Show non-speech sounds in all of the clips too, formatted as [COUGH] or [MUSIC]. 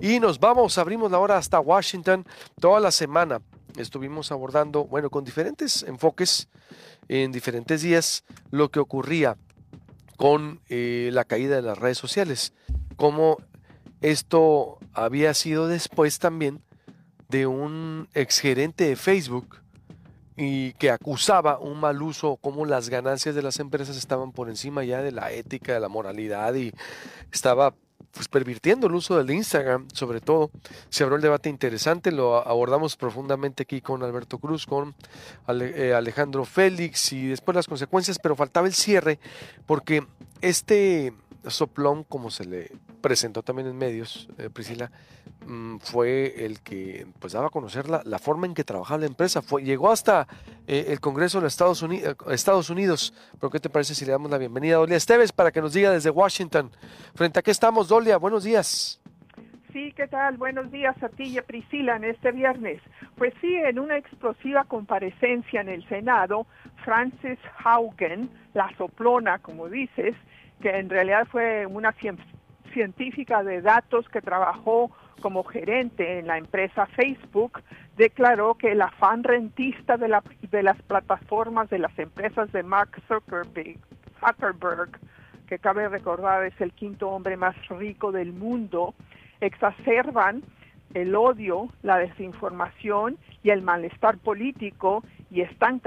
Y nos vamos, abrimos la hora hasta Washington toda la semana. Estuvimos abordando, bueno, con diferentes enfoques en diferentes días, lo que ocurría con eh, la caída de las redes sociales. Cómo esto había sido después también de un exgerente de Facebook y que acusaba un mal uso, como las ganancias de las empresas estaban por encima ya de la ética, de la moralidad y estaba pues pervirtiendo el uso del Instagram, sobre todo. Se abrió el debate interesante, lo abordamos profundamente aquí con Alberto Cruz, con eh, Alejandro Félix y después las consecuencias, pero faltaba el cierre porque este soplón, como se le presentó también en medios, eh, Priscila, mm, fue el que pues daba a conocer la, forma en que trabajaba la empresa. Fue, llegó hasta eh, el Congreso de los Estados, Unidos, Estados Unidos. ¿Pero qué te parece si le damos la bienvenida a Dolia Esteves para que nos diga desde Washington? ¿Frente a qué estamos, Dolia? Buenos días. Sí, ¿qué tal? Buenos días a ti y a Priscila en este viernes. Pues sí, en una explosiva comparecencia en el Senado, Frances Haugen, la soplona, como dices, que en realidad fue una científica de datos que trabajó como gerente en la empresa Facebook, declaró que el afán rentista de, la, de las plataformas de las empresas de Mark Zuckerberg, Zuckerberg, que cabe recordar es el quinto hombre más rico del mundo, exacerban el odio, la desinformación y el malestar político y están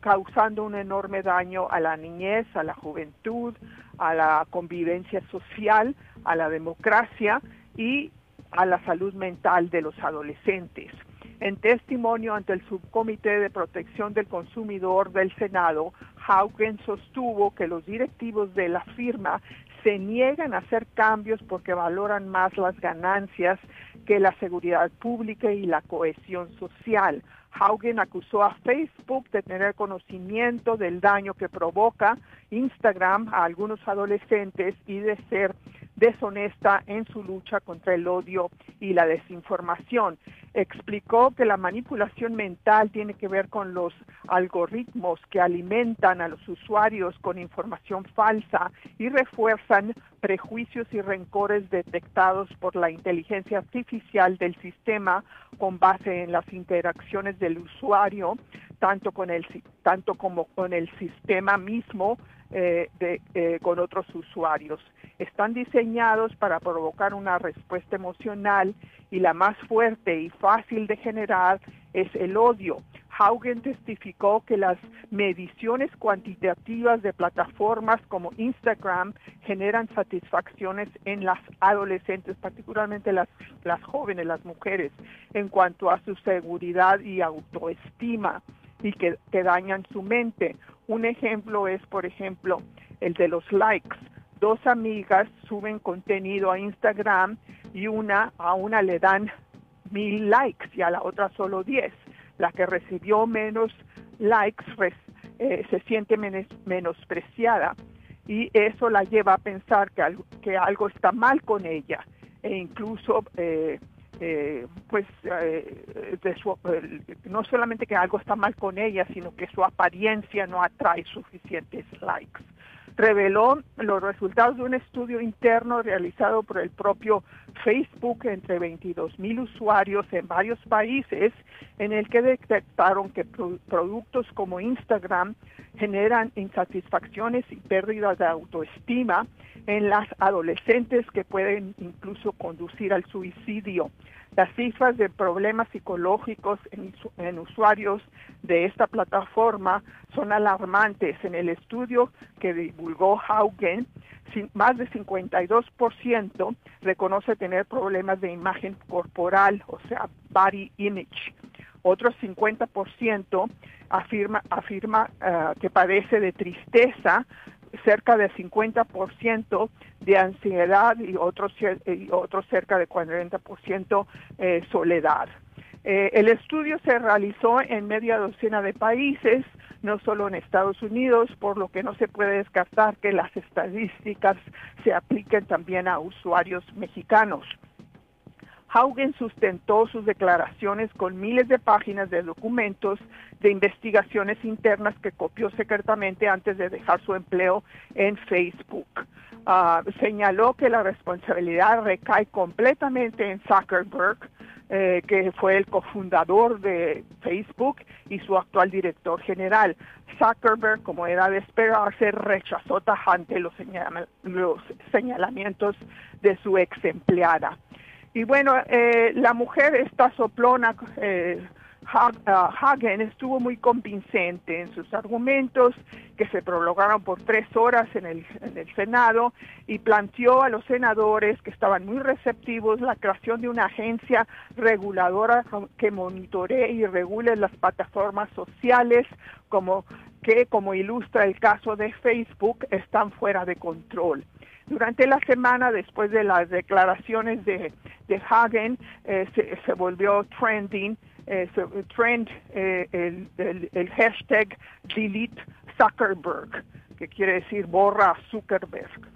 causando un enorme daño a la niñez, a la juventud, a la convivencia social, a la democracia y a la salud mental de los adolescentes. En testimonio ante el Subcomité de Protección del Consumidor del Senado, Haugen sostuvo que los directivos de la firma se niegan a hacer cambios porque valoran más las ganancias que la seguridad pública y la cohesión social. Haugen acusó a Facebook de tener conocimiento del daño que provoca Instagram a algunos adolescentes y de ser deshonesta en su lucha contra el odio y la desinformación. Explicó que la manipulación mental tiene que ver con los algoritmos que alimentan a los usuarios con información falsa y refuerzan prejuicios y rencores detectados por la inteligencia artificial del sistema con base en las interacciones del usuario, tanto con el tanto como con el sistema mismo eh, de, eh, con otros usuarios. Están diseñados para provocar una respuesta emocional y la más fuerte y fácil de generar es el odio. Haugen testificó que las mediciones cuantitativas de plataformas como Instagram generan satisfacciones en las adolescentes, particularmente las, las jóvenes, las mujeres, en cuanto a su seguridad y autoestima y que, que dañan su mente. Un ejemplo es, por ejemplo, el de los likes. Dos amigas suben contenido a Instagram y una a una le dan mil likes y a la otra solo diez. La que recibió menos likes eh, se siente menospreciada y eso la lleva a pensar que algo, que algo está mal con ella e incluso eh, eh, pues eh, no solamente que algo está mal con ella, sino que su apariencia no atrae suficientes likes. Reveló los resultados de un estudio interno realizado por el propio Facebook entre 22 mil usuarios en varios países, en el que detectaron que productos como Instagram generan insatisfacciones y pérdidas de autoestima en las adolescentes que pueden incluso conducir al suicidio. Las cifras de problemas psicológicos en, usuarios de esta plataforma son alarmantes. En el estudio que divulgó Haugen, más de 52% reconoce tener problemas de imagen corporal, o sea, body image. Otro 50% afirma, afirma ah, que padece de tristeza, cerca de 50% de ansiedad y otros, y otros cerca de 40% eh, soledad. Eh, el estudio se realizó en media docena de países, no solo en Estados Unidos, por lo que no se puede descartar que las estadísticas se apliquen también a usuarios mexicanos. Haugen sustentó sus declaraciones con miles de páginas de documentos de investigaciones internas que copió secretamente antes de dejar su empleo en Facebook. Ah, señaló que la responsabilidad recae completamente en Zuckerberg, eh, que fue el cofundador de Facebook y su actual director general. Zuckerberg, como era de esperarse, rechazó tajante los, los señalamientos de su ex empleada. Y bueno, eh, la mujer, esta soplona, eh, Hagen, estuvo muy convincente en sus argumentos, que se prolongaron por tres horas en el, en el Senado, y planteó a los senadores, que estaban muy receptivos, la creación de una agencia reguladora que monitoree y regule las plataformas sociales, como que, como ilustra el caso de Facebook, están fuera de control. Durante la semana, después de las declaraciones de, Hagen, eh, se, volvió trending, eh, trend eh, el, el, el, hashtag delete Zuckerberg, que quiere decir borra Zuckerberg.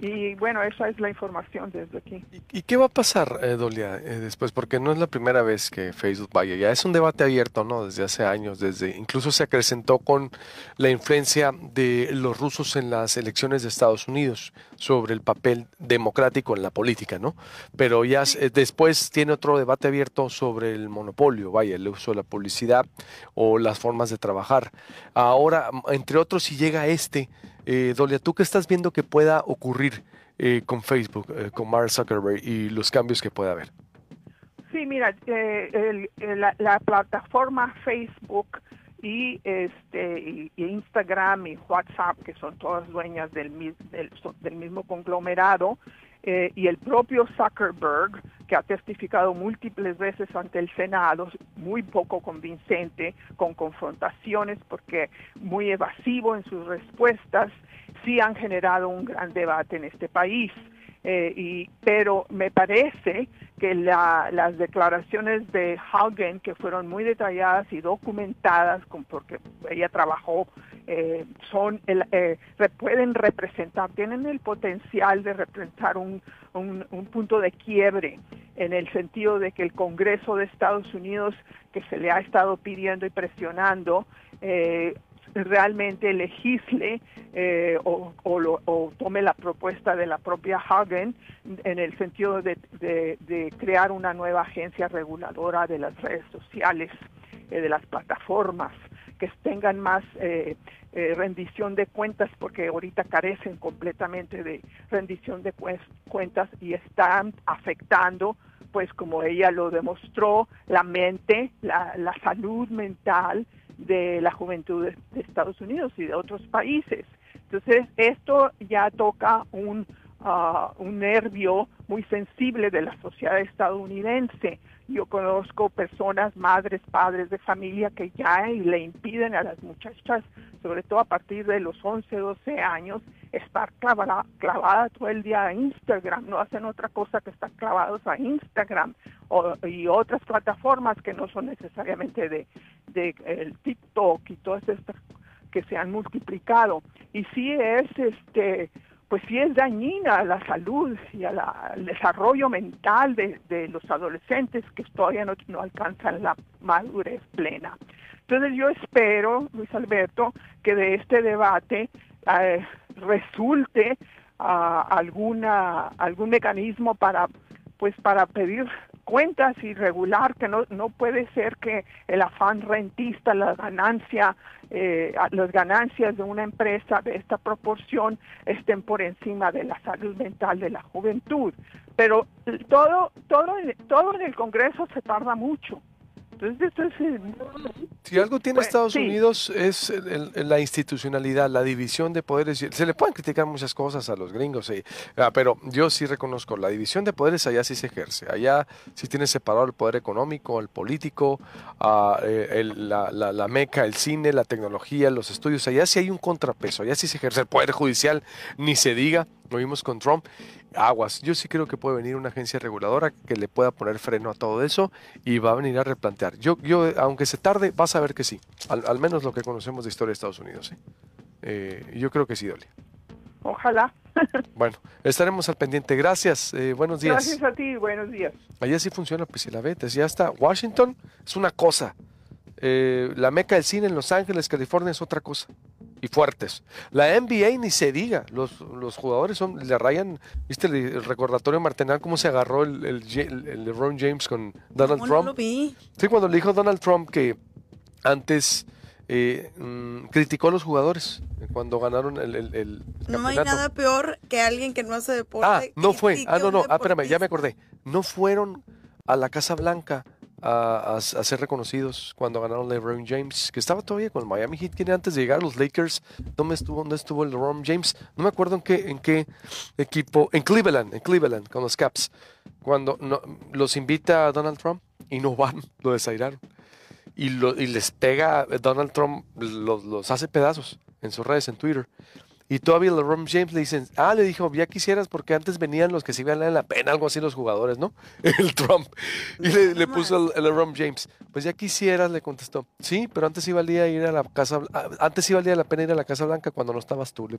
Y bueno, esa es la información desde aquí. ¿Y, qué va a pasar, eh, Dolia, eh, después? Porque no es la primera vez que Facebook vaya. Ya es un debate abierto, ¿no? Desde hace años, desde incluso se acrecentó con la influencia de los rusos en las elecciones de Estados Unidos sobre el papel democrático en la política, ¿no? Pero ya eh, después tiene otro debate abierto sobre el monopolio, vaya, el uso de la publicidad o las formas de trabajar. Ahora, entre otros, si llega este eh, Dolia, ¿tú qué estás viendo que pueda ocurrir eh, con Facebook, eh, con Mark Zuckerberg y los cambios que pueda haber? Sí, mira, eh, la, plataforma Facebook y este Instagram y WhatsApp, que son todas dueñas del, del mismo conglomerado, eh, y el propio Zuckerberg, que ha testificado múltiples veces ante el Senado, muy poco convincente, con confrontaciones porque muy evasivo en sus respuestas, sí han generado un gran debate en este país. Eh, y, pero me parece que las declaraciones de Haugen, que fueron muy detalladas y documentadas, con, porque ella trabajó, eh, son eh, pueden representar, tienen el potencial de representar un, un, un, punto de quiebre en el sentido de que el Congreso de Estados Unidos, que se le ha estado pidiendo y presionando, eh, realmente legisle eh, o, tome la propuesta de la propia Hagen en el sentido de, crear una nueva agencia reguladora de las redes sociales, eh, de las plataformas, que tengan más eh, rendición de cuentas, porque ahorita carecen completamente de rendición de cuentas y están afectando pues como ella lo demostró, la mente, la, la salud mental, de la juventud de, Estados Unidos y de otros países. Entonces, esto ya toca un, ah, un nervio muy sensible de la sociedad estadounidense. Yo conozco personas, madres, padres de familia que ya le impiden a las muchachas, sobre todo a partir de los 11, 12 años, estar clavada, clavada todo el día a Instagram. No hacen otra cosa que estar clavados a Instagram y otras plataformas que no son necesariamente de, de el TikTok y todas estas que se han multiplicado. Y sí es este pues sí es dañina a la salud y al desarrollo mental de, los adolescentes que todavía no, no, alcanzan la madurez plena. Entonces yo espero, Luis Alberto, que de este debate eh, resulte ah, alguna algún mecanismo para pues para pedir cuentas y regular que no, no puede ser que el afán rentista, la ganancia, eh, las ganancias de una empresa de esta proporción estén por encima de la salud mental de la juventud. Pero todo, todo, todo en el Congreso se tarda mucho. Si algo tiene Estados Unidos es la institucionalidad, la división de poderes. Se le pueden criticar muchas cosas a los gringos, ah, pero yo sí reconozco, la división de poderes allá sí se ejerce. Allá sí tiene separado el poder económico, el político, ah, eh, la, la, meca, el cine, la tecnología, los estudios. Allá sí hay un contrapeso, allá sí se ejerce el poder judicial, ni se diga, lo vimos con Trump aguas. Yo sí creo que puede venir una agencia reguladora que le pueda poner freno a todo eso y va a venir a replantear. Yo, yo aunque se tarde, vas a ver que sí. Al, menos lo que conocemos de historia de Estados Unidos. ¿eh? Eh, yo creo que sí, Dolly. Ojalá. [LAUGHS] Bueno, estaremos al pendiente. Gracias. eh, buenos días. Gracias a ti, buenos días. Allá sí funciona, pues si la ves, ya está. Washington es una cosa. Eh, la meca del cine en Los Ángeles, California es otra cosa. Y fuertes. La NBA ni se diga. Los, los jugadores son, le rayan, viste el, el recordatorio martenal, cómo se agarró el, el, el LeBron James con Donald no Trump. lo vi. Sí, cuando le dijo Donald Trump que antes eh, mm, criticó a los jugadores cuando ganaron el, el- el No hay nada peor que alguien que no hace deporte. Ah, no fue. Ah, no, no. Ah, espérame, ya me acordé. No fueron a la Casa Blanca a, a- ser reconocidos cuando ganaron LeBron James, que estaba todavía con el Miami Heat, que antes de llegar a los Lakers. ¿Dónde estuvo, dónde estuvo el LeBron James? No me acuerdo en qué, en qué equipo. En Cleveland, en Cleveland, con los Caps. Cuando no- los invita a Donald Trump y no van, [LAUGHS] lo desairaron. Y, lo- y les pega Donald Trump, los hace pedazos en sus redes, en Twitter. Y todavía LeBron James le dicen, ah, le dijo, ya quisieras porque antes venían los que sí valían la pena, algo así los jugadores, ¿no? [LAUGHS] El Trump. Y le, puso el, LeBron James, pues ya quisieras, le contestó. Sí, pero antes sí valía ir a la Casa antes valía la pena ir a la Casa Blanca cuando no estabas tú, le.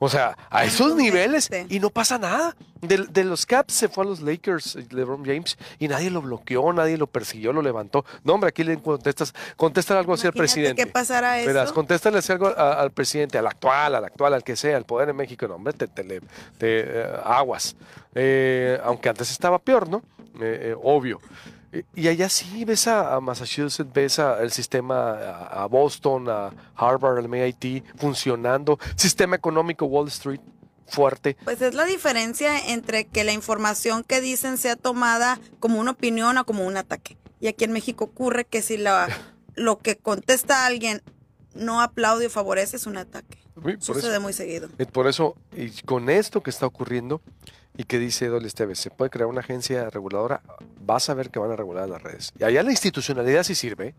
O sea, a esos niveles y no pasa nada. De, de los Caps se fue a los Lakers, eh, LeBron James, y nadie lo bloqueó, nadie lo persiguió, lo levantó. No, hombre, aquí le contestas, contestan algo así al presidente. ¿Qué pasará eso? Verás, contéstale algo a- al presidente, al actual, al actual, al que sea, al poder en México, no, hombre, te, te te, eh, aguas. Eh, aunque antes estaba peor, ¿no? Eh, obvio. Y allá sí ves a, Massachusetts, ves a el sistema, a, a Boston, a Harvard, al MIT funcionando, sistema económico Wall Street fuerte. Pues es la diferencia entre que la información que dicen sea tomada como una opinión o como un ataque. Y aquí en México ocurre que si la, lo que contesta alguien no aplaude o favorece es un ataque. Sucede eso- muy seguido. Eh, Por eso, y con esto que está ocurriendo y que dice Dolly Esteves, se puede crear una agencia reguladora, vas a ver que van a regular las redes. Y allá la institucionalidad sí sirve. ¿eh?